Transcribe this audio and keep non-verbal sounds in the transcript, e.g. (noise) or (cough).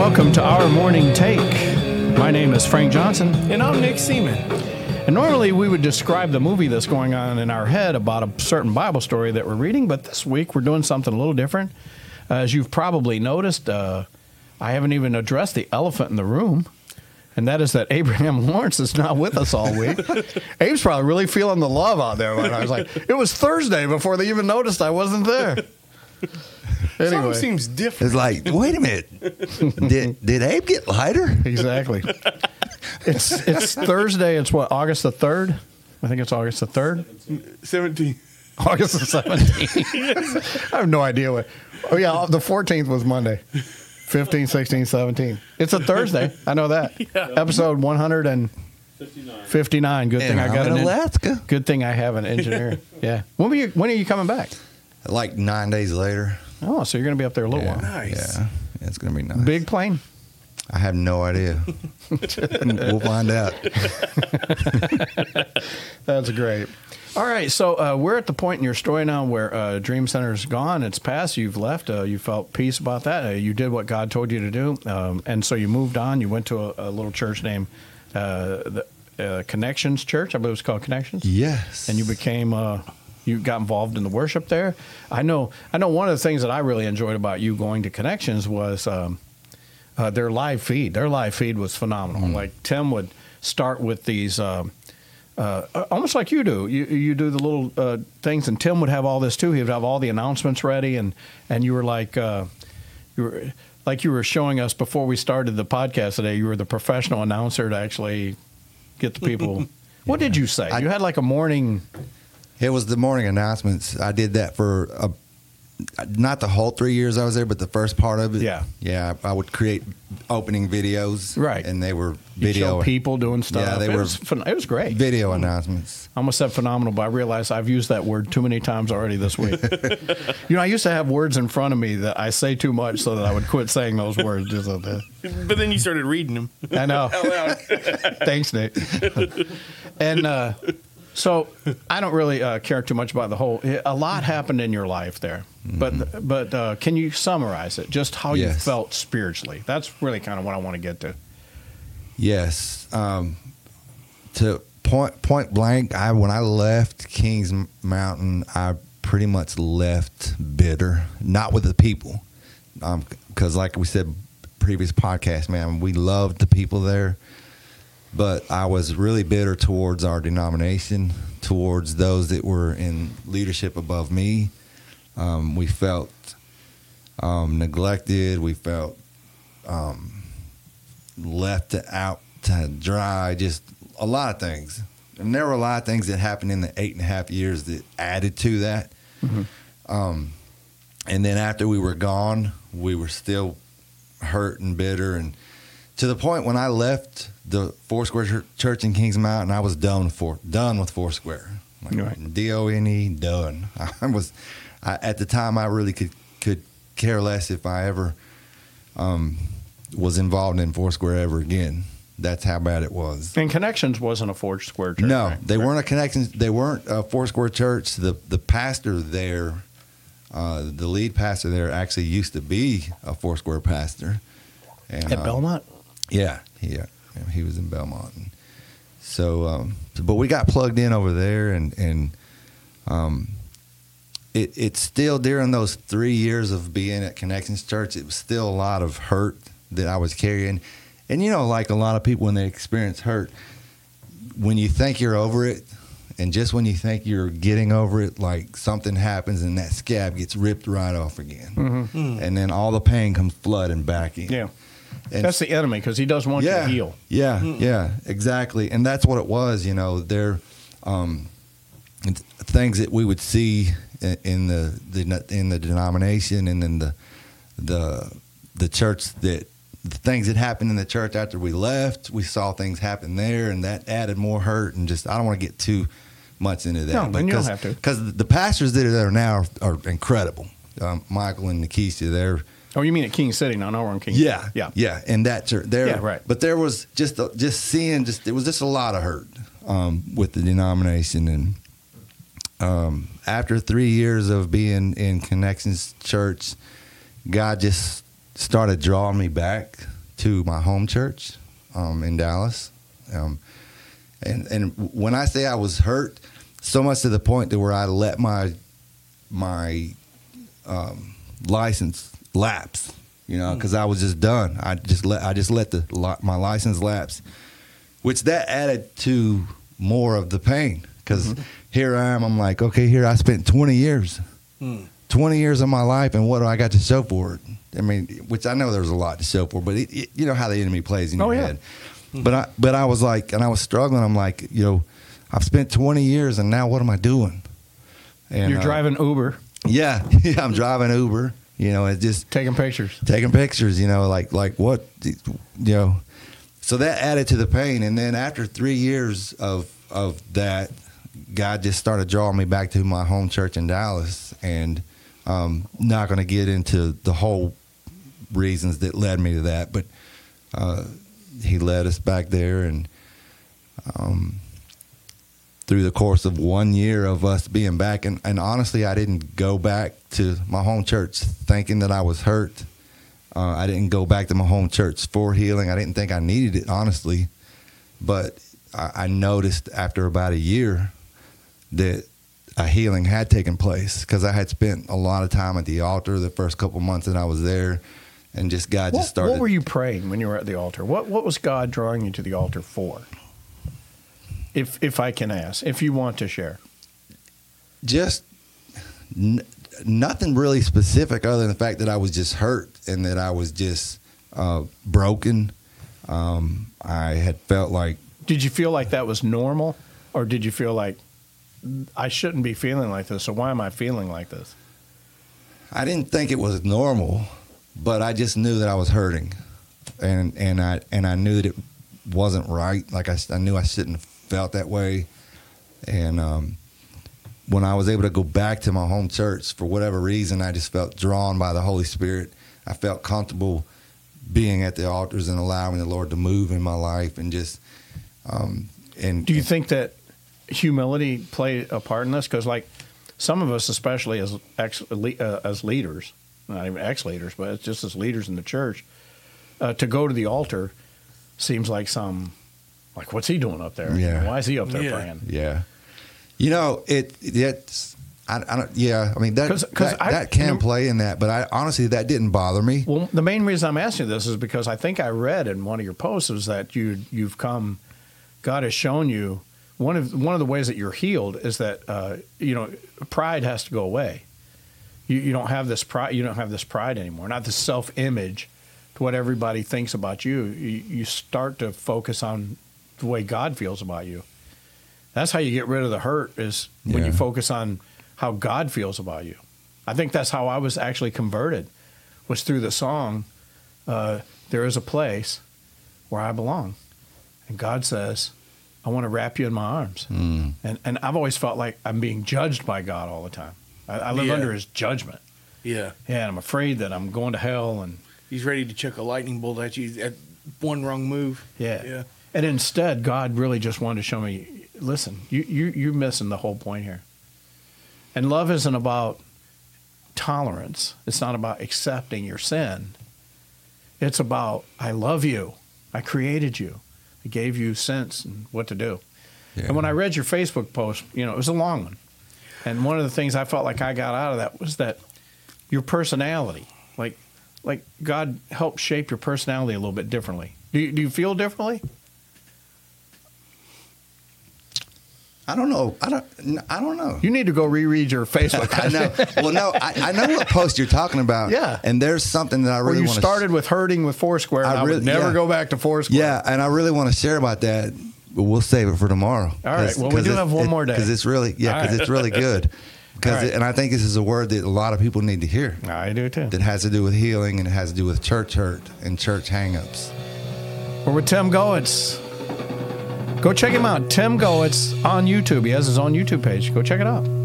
welcome to our morning take. My name is Frank Johnson, And I'm Nick Seaman. and normally we would describe the movie that's going on in our head about a certain Bible story that we're reading, but this week we're doing something a little different. As you've probably noticed, uh, I haven't even addressed the elephant in the room, and that is that (laughs) Abraham Lawrence is not with us all week. (laughs) Abe's probably really feeling the love out there. When I was like, it was Thursday before they even noticed I wasn't there. (laughs) Something seems different. It's like, wait a minute. (laughs) Did did Abe get lighter? exactly. It's it's (laughs) Thursday. It's what August the third. I think it's August the third. 17. August the seventeenth. (laughs) I have no idea what. Oh yeah, the fourteenth was Monday. 15, 16, 17. It's a Thursday. I know that. Episode one hundred and fifty-nine. Good thing And I I'm got in an en- Alaska. Good thing I have an engineer. yeah. When were you? When are you coming back? Like nine days later. Oh, so you're going to be up there a little Yeah, while. Nice. Yeah, it's gonna be nice. Big plane. I have no idea. (laughs) we'll find out. (laughs) That's great. All right, so uh, we're at the point in your story now where uh, Dream Center's gone. It's past. You've left. Uh, you felt peace about that. Uh, you did what God told you to do, um, and so you moved on. You went to a, a little church named uh, the, uh, Connections Church. I believe it's called Connections. Yes. And you became. Uh, you got involved in the worship there. I know. I know. One of the things that I really enjoyed about you going to Connections was um, uh, their live feed. Their live feed was phenomenal. Like Tim would start with these. Um, uh, almost like you do. You you do the little uh, things, and Tim would have all this too. He would have all the announcements ready, and and you were like uh, you were like you were showing us before we started the podcast today. You were the professional announcer to actually get the people. (laughs) What did you say? I- you had like a morning. It was the morning announcements. I did that for a, not the whole three years I was there, but the first part of it. Yeah. Yeah. I would create opening videos. Right. And they were You show video people doing stuff. Yeah, they it were Was, phen- it was great. video announcements. I almost said phenomenal, but I realized I've used that word too many times already this week. (laughs) you know, I used to have words in front of me that I say too much so that I would quit saying those words. Just like that. But then you started reading them. I know. (laughs) Thanks, Nick. and uh, so I don't really uh, care too much about the whole. A lot happened in your life there, but but uh, can you summarize it? Just how you felt spiritually. That's really kind of what I want to get to. Yes. Um, to point point blank, I when I left Kings Mountain, I pretty much left bitter, not with the people, because like we said previous podcast, man, we loved the people there, but I was really bitter towards our denomination, towards those that were in leadership above me. Um, we felt um, neglected. We felt um, left out to dry, just a lot of things. And there were a lot of things that happened in the eight and a half years that added to that. Um, and then after we were gone, we were still hurt and bitter. And to the point when I left the Foursquare Chur- Church in Kings Mountain, I was done with four, done with Foursquare. Like Right. D O N E, done. (laughs) I was, I, at the time, I really could, could care less if I ever um, was involved in Foursquare ever again. That's how bad it was. And Connections wasn't a Foursquare church. no, right? they weren't a connection. They weren't a Foursquare church. The the pastor there, uh, the lead pastor there, actually used to be a Foursquare pastor. And, at uh, Belmont. Yeah, yeah, yeah, he was in Belmont. And so, um, but we got plugged in over there, and and um, it it's still during those three years of being at Connections Church, it was still a lot of hurt that I was carrying, and you know, like a lot of people when they experience hurt, when you think you're over it. And just when you think you're getting over it, like something happens and that scab gets ripped right off again. And then all the pain comes flooding back in. Yeah, And that's the enemy because he doesn't want you to heal. yeah, yeah, exactly, and that's what it was. You know, there, um, things that we would see in, in the, the in the denomination and in the the the church that the things that happened in the church after we left. We saw things happen there, and that added more hurt. And just I don't want to get too much into that. No, and you don't because- have to. because the pastors that are there now are, are incredible. Um, Michael and Nikisha, they're Oh, you mean at King City? No, no, we're in King. yeah, yeah. yeah. And that church, there, Yeah, right. But there was just a, just seeing, just it was just a lot of hurt um, with the denomination, and um, after three years of being in Connections Church, God just started drawing me back to my home church um, in Dallas. Um, and and when I say I was hurt, so much to the point to where I let my my um, license lapse. You know, mm. because I was just done. I just let I just let the my license lapse, which that added to more of the pain. Because mm-hmm. here I am, I'm like, okay, here I spent 20 years, hmm. 20 years of my life, and what do I got to show for it? I mean, which I know there's a lot to show for, but it, it, you know how the enemy plays in Oh, your yeah. head. Mm-hmm. But I but I was like, and I was struggling. I'm like, you know, I've spent 20 years, and now what am I doing? And, You're uh, driving Uber, yeah, (laughs) yeah, I'm driving Uber. You know, it's just taking pictures. taking pictures. You know, like like what, you know. So that added to the pain, and then after three years of of that, God just started drawing me back to my home church in Dallas, and um, not going to get into the whole reasons that led me to that, but uh, He led us back there, and um, through the course of one year of us being back, and, and honestly, I didn't go back to my home church thinking that I was hurt. Uh, I didn't go back to my home church for healing. I didn't think I needed it, honestly. But I, I noticed after about a year that a healing had taken place because I had spent a lot of time at the altar the first couple months that I was there, and just God What, just started. what were you praying when you were at the altar? What What was God drawing you to the altar for? If if I can ask, if you want to share, just n- nothing really specific other than the fact that I was just hurt and that I was just uh, broken. Um, I had felt like did you feel like that was normal, or did you feel like I shouldn't be feeling like this? So why am I feeling like this? I didn't think it was normal, but I just knew that I was hurting, and and I and I knew that it wasn't right. Like I, I knew I shouldn't have felt that way, and um, when I was able to go back to my home church for whatever reason, I just felt drawn by the Holy Spirit. I felt comfortable being at the altars and allowing the Lord to move in my life, and just um, and Do you think that humility played a part in this? Because like some of us, especially as ex, uh, as leaders, not even ex leaders, but just as leaders in the church, uh, to go to the altar seems like some like what's he doing up there? Yeah. why is he up there Yeah. praying? Yeah, you know it. It's I, I don't. Yeah, I mean that 'Cause- 'cause that, I- that can you play in that, but I honestly that didn't bother me. Well, the main reason I'm asking this is because I think I read in one of your posts is that you you've come, God has shown you one of one of the ways that you're healed is that uh, you know pride has to go away. You you don't have this pride. You don't have this pride anymore. Not this self image to what everybody thinks about you. you. You start to focus on the way God feels about you. That's how you get rid of the hurt is when you focus on how God feels about you. I think that's how I was actually converted was through the song uh, there is a place where I belong. And God says, I want to wrap you in my arms. Mm. And, and I've always felt like I'm being judged by God all the time. I, I live Yeah. under his judgment. Yeah. Yeah, and I'm afraid that I'm going to hell. And He's ready to chuck a lightning bolt at you at one wrong move. yeah. Yeah. And instead, God really just wanted to show me listen, you, you, you're missing the whole point here. And love isn't about tolerance, it's not about accepting your sin. It's about, I love you. I created you. I gave you sense and what to do. Yeah. And when I read your Facebook post, you know, it was a long one. And one of the things I felt like I got out of that was that your personality, like, like God helped shape your personality a little bit differently. Do you, do you feel differently? I don't know. I don't. I don't know. You need to go reread your Facebook. (laughs) I know. Well, no, I, I know what post you're talking about. Yeah. And there's something that I really you want started with hurting with Foursquare, I I, would never yeah. go back to Foursquare. Yeah, and I really want to share about that, but we'll save it for tomorrow. All right. Well, we do have one more day. because it's really yeah, because right. it's really (laughs) good. Because right. and I think this is a word that a lot of people need to hear. I do too. That has to do with healing and it has to do with church hurt and church hangups. We're with Tim Goetz. Go check him out. Tim Goetz on YouTube. He has his own YouTube page. Go check it out.